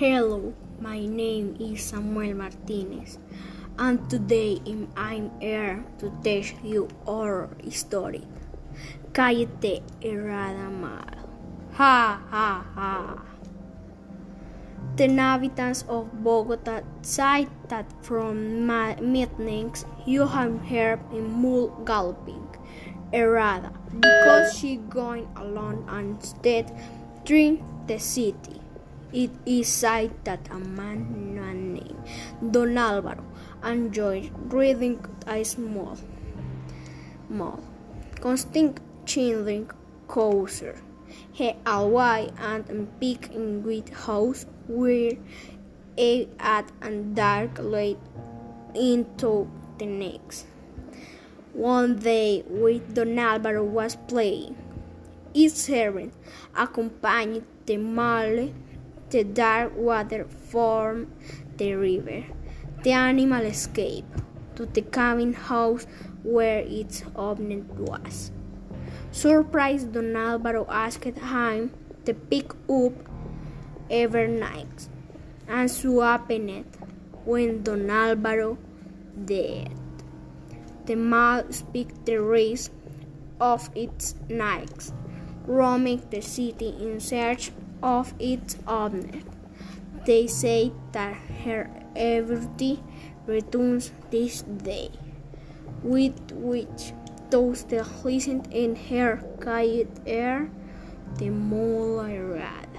Hello, my name is Samuel Martinez, and today I'm here to teach you our story. Cállate, herrada mal. Ha ha ha. The inhabitants of Bogota say that from my meetings you have heard a mule galloping herrada because she going alone and instead through the city. It is said that a man named Don Alvaro enjoyed reading a small, small, constant children closer. He away and peek in great house where a at and dark light into the next. One day, with Don Alvaro was playing, his servant accompanied the male the dark water formed the river. The animal escaped to the cabin house where its owner was. Surprised, Don Alvaro asked him to pick up every night, and so happened when Don Alvaro died. The male picked the rest of its nights, roaming the city in search of its owner. They say that her everything returns this day, with which those that listen in her quiet air, the moonlight